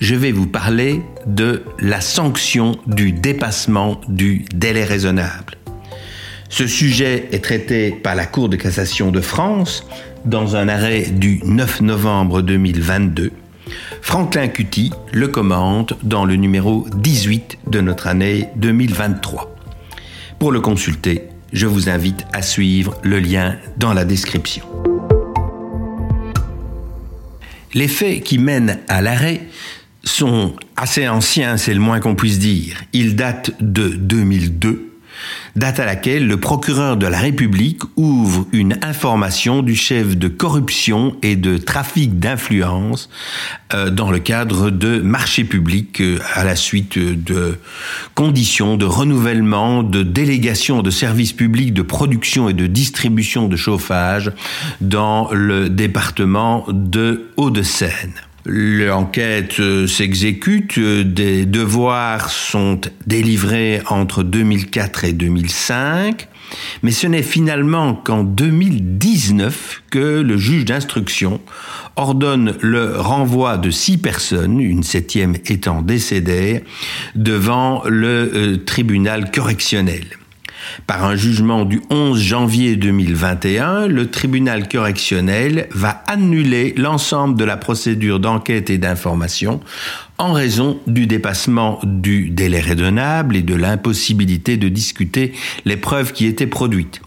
je vais vous parler de la sanction du dépassement du délai raisonnable. Ce sujet est traité par la Cour de cassation de France dans un arrêt du 9 novembre 2022. Franklin Cutty le commente dans le numéro 18 de notre année 2023. Pour le consulter, je vous invite à suivre le lien dans la description. Les faits qui mènent à l'arrêt sont assez anciens, c'est le moins qu'on puisse dire. Ils datent de 2002, date à laquelle le procureur de la République ouvre une information du chef de corruption et de trafic d'influence euh, dans le cadre de marchés publics euh, à la suite de conditions de renouvellement de délégation de services publics de production et de distribution de chauffage dans le département de Hauts-de-Seine. L'enquête euh, s'exécute, euh, des devoirs sont délivrés entre 2004 et 2005, mais ce n'est finalement qu'en 2019 que le juge d'instruction ordonne le renvoi de six personnes, une septième étant décédée, devant le euh, tribunal correctionnel. Par un jugement du 11 janvier 2021, le tribunal correctionnel va annuler l'ensemble de la procédure d'enquête et d'information en raison du dépassement du délai raisonnable et de l'impossibilité de discuter les preuves qui étaient produites.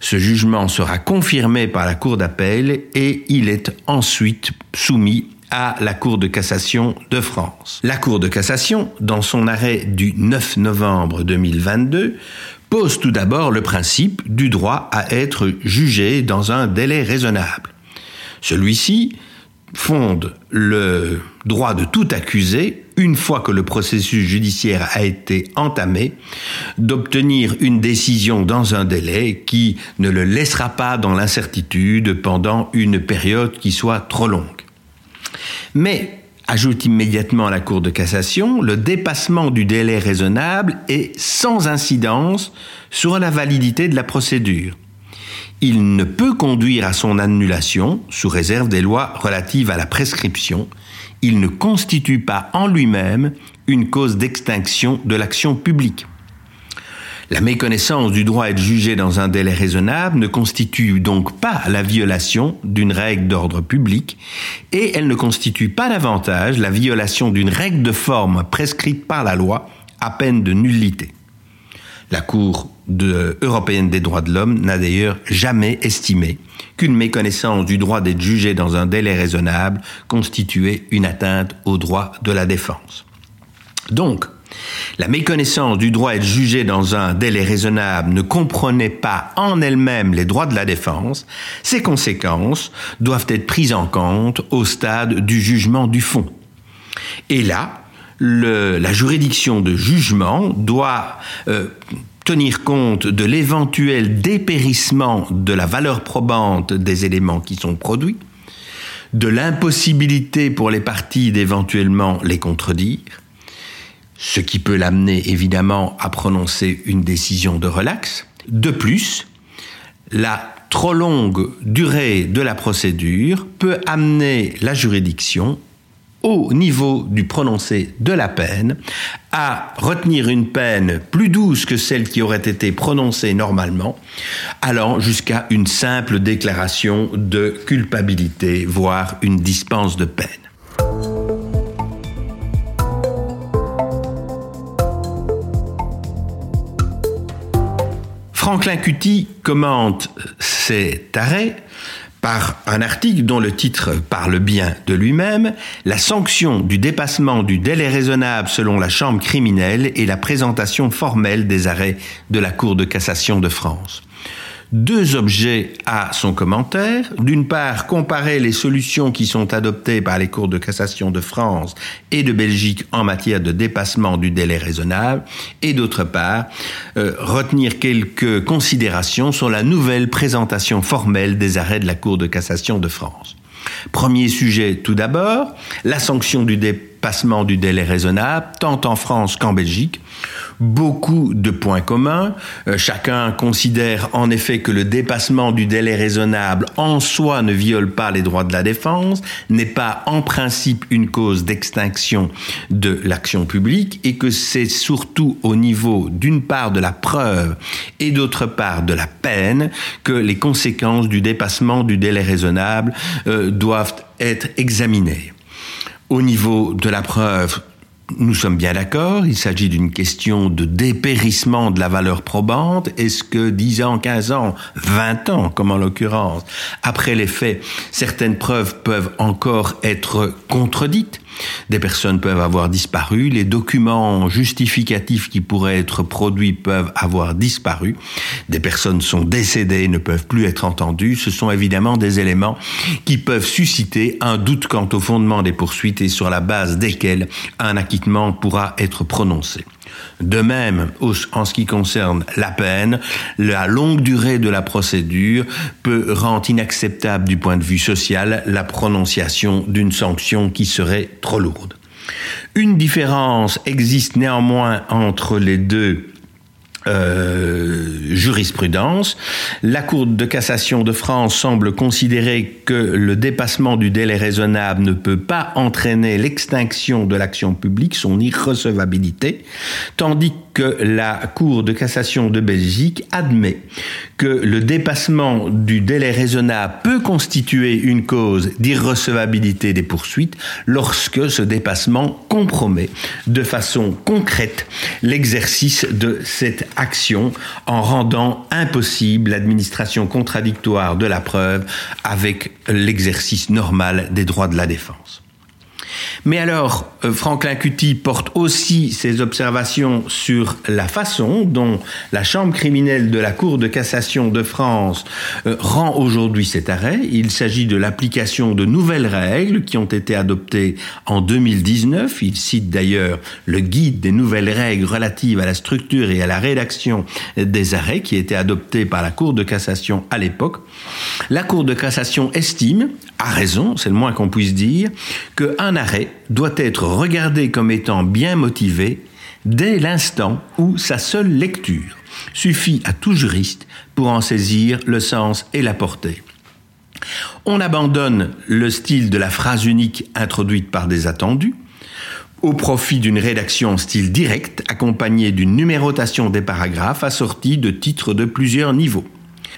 Ce jugement sera confirmé par la Cour d'appel et il est ensuite soumis à la Cour de cassation de France. La Cour de cassation, dans son arrêt du 9 novembre 2022, pose tout d'abord le principe du droit à être jugé dans un délai raisonnable. Celui-ci fonde le droit de tout accusé, une fois que le processus judiciaire a été entamé, d'obtenir une décision dans un délai qui ne le laissera pas dans l'incertitude pendant une période qui soit trop longue. Mais ajoute immédiatement à la Cour de cassation, le dépassement du délai raisonnable est sans incidence sur la validité de la procédure. Il ne peut conduire à son annulation sous réserve des lois relatives à la prescription. Il ne constitue pas en lui-même une cause d'extinction de l'action publique. La méconnaissance du droit à être jugé dans un délai raisonnable ne constitue donc pas la violation d'une règle d'ordre public et elle ne constitue pas davantage la violation d'une règle de forme prescrite par la loi à peine de nullité. La Cour européenne des droits de l'homme n'a d'ailleurs jamais estimé qu'une méconnaissance du droit d'être jugé dans un délai raisonnable constituait une atteinte au droit de la défense. Donc, la méconnaissance du droit à être jugé dans un délai raisonnable ne comprenait pas en elle-même les droits de la défense, ces conséquences doivent être prises en compte au stade du jugement du fond. Et là, la juridiction de jugement doit euh, tenir compte de l'éventuel dépérissement de la valeur probante des éléments qui sont produits, de l'impossibilité pour les parties d'éventuellement les contredire, ce qui peut l'amener évidemment à prononcer une décision de relax. De plus, la trop longue durée de la procédure peut amener la juridiction au niveau du prononcé de la peine à retenir une peine plus douce que celle qui aurait été prononcée normalement, allant jusqu'à une simple déclaration de culpabilité, voire une dispense de peine. Franklin Cutty commente cet arrêt par un article dont le titre parle bien de lui-même, la sanction du dépassement du délai raisonnable selon la Chambre criminelle et la présentation formelle des arrêts de la Cour de cassation de France. Deux objets à son commentaire. D'une part, comparer les solutions qui sont adoptées par les cours de cassation de France et de Belgique en matière de dépassement du délai raisonnable. Et d'autre part, euh, retenir quelques considérations sur la nouvelle présentation formelle des arrêts de la Cour de cassation de France. Premier sujet tout d'abord, la sanction du du délai raisonnable, tant en France qu'en Belgique beaucoup de points communs. Euh, chacun considère en effet que le dépassement du délai raisonnable en soi ne viole pas les droits de la défense, n'est pas en principe une cause d'extinction de l'action publique et que c'est surtout au niveau d'une part de la preuve et d'autre part de la peine que les conséquences du dépassement du délai raisonnable euh, doivent être examinées. Au niveau de la preuve, nous sommes bien d'accord, il s'agit d'une question de dépérissement de la valeur probante. Est-ce que 10 ans, 15 ans, 20 ans, comme en l'occurrence, après les faits, certaines preuves peuvent encore être contredites des personnes peuvent avoir disparu, les documents justificatifs qui pourraient être produits peuvent avoir disparu, des personnes sont décédées, ne peuvent plus être entendues. Ce sont évidemment des éléments qui peuvent susciter un doute quant au fondement des poursuites et sur la base desquels un acquittement pourra être prononcé. De même, en ce qui concerne la peine, la longue durée de la procédure peut rendre inacceptable du point de vue social la prononciation d'une sanction qui serait trop lourde. Une différence existe néanmoins entre les deux euh, jurisprudence. La Cour de cassation de France semble considérer que le dépassement du délai raisonnable ne peut pas entraîner l'extinction de l'action publique, son irrecevabilité, tandis que la Cour de cassation de Belgique admet que le dépassement du délai raisonnable peut constituer une cause d'irrecevabilité des poursuites lorsque ce dépassement compromet de façon concrète l'exercice de cette action en rendant impossible l'administration contradictoire de la preuve avec l'exercice normal des droits de la défense. Mais alors, euh, Franklin Cutty porte aussi ses observations sur la façon dont la Chambre criminelle de la Cour de cassation de France euh, rend aujourd'hui cet arrêt. Il s'agit de l'application de nouvelles règles qui ont été adoptées en 2019. Il cite d'ailleurs le guide des nouvelles règles relatives à la structure et à la rédaction des arrêts qui était adopté par la Cour de cassation à l'époque. La Cour de cassation estime, à raison, c'est le moins qu'on puisse dire, qu'un arrêt doit être regardé comme étant bien motivé dès l'instant où sa seule lecture suffit à tout juriste pour en saisir le sens et la portée. On abandonne le style de la phrase unique introduite par des attendus au profit d'une rédaction en style direct accompagnée d'une numérotation des paragraphes assortie de titres de plusieurs niveaux.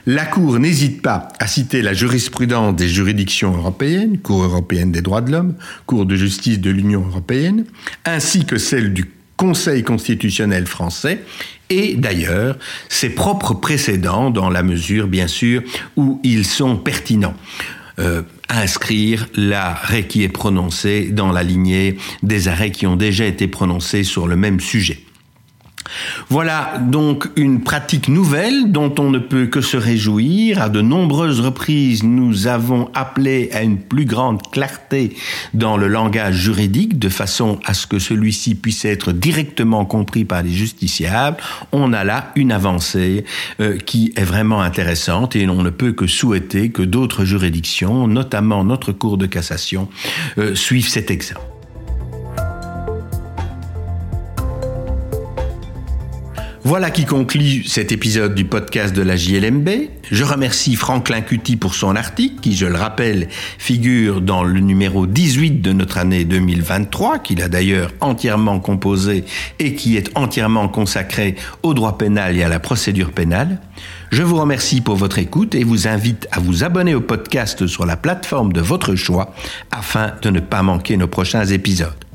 La Cour n'hésite pas à citer la jurisprudence des juridictions européennes, Cour européenne des droits de l'homme, Cour de justice de l'Union européenne, ainsi que celle du Conseil constitutionnel français et d'ailleurs ses propres précédents dans la mesure bien sûr où ils sont pertinents. Euh, inscrire l'arrêt qui est prononcé dans la lignée des arrêts qui ont déjà été prononcés sur le même sujet. Voilà donc une pratique nouvelle dont on ne peut que se réjouir. À de nombreuses reprises, nous avons appelé à une plus grande clarté dans le langage juridique de façon à ce que celui-ci puisse être directement compris par les justiciables. On a là une avancée euh, qui est vraiment intéressante et on ne peut que souhaiter que d'autres juridictions, notamment notre Cour de cassation, euh, suivent cet exemple. Voilà qui conclut cet épisode du podcast de la JLMB. Je remercie Franklin Cutty pour son article, qui, je le rappelle, figure dans le numéro 18 de notre année 2023, qu'il a d'ailleurs entièrement composé et qui est entièrement consacré au droit pénal et à la procédure pénale. Je vous remercie pour votre écoute et vous invite à vous abonner au podcast sur la plateforme de votre choix afin de ne pas manquer nos prochains épisodes.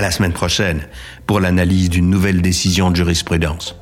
À la semaine prochaine pour l'analyse d'une nouvelle décision de jurisprudence.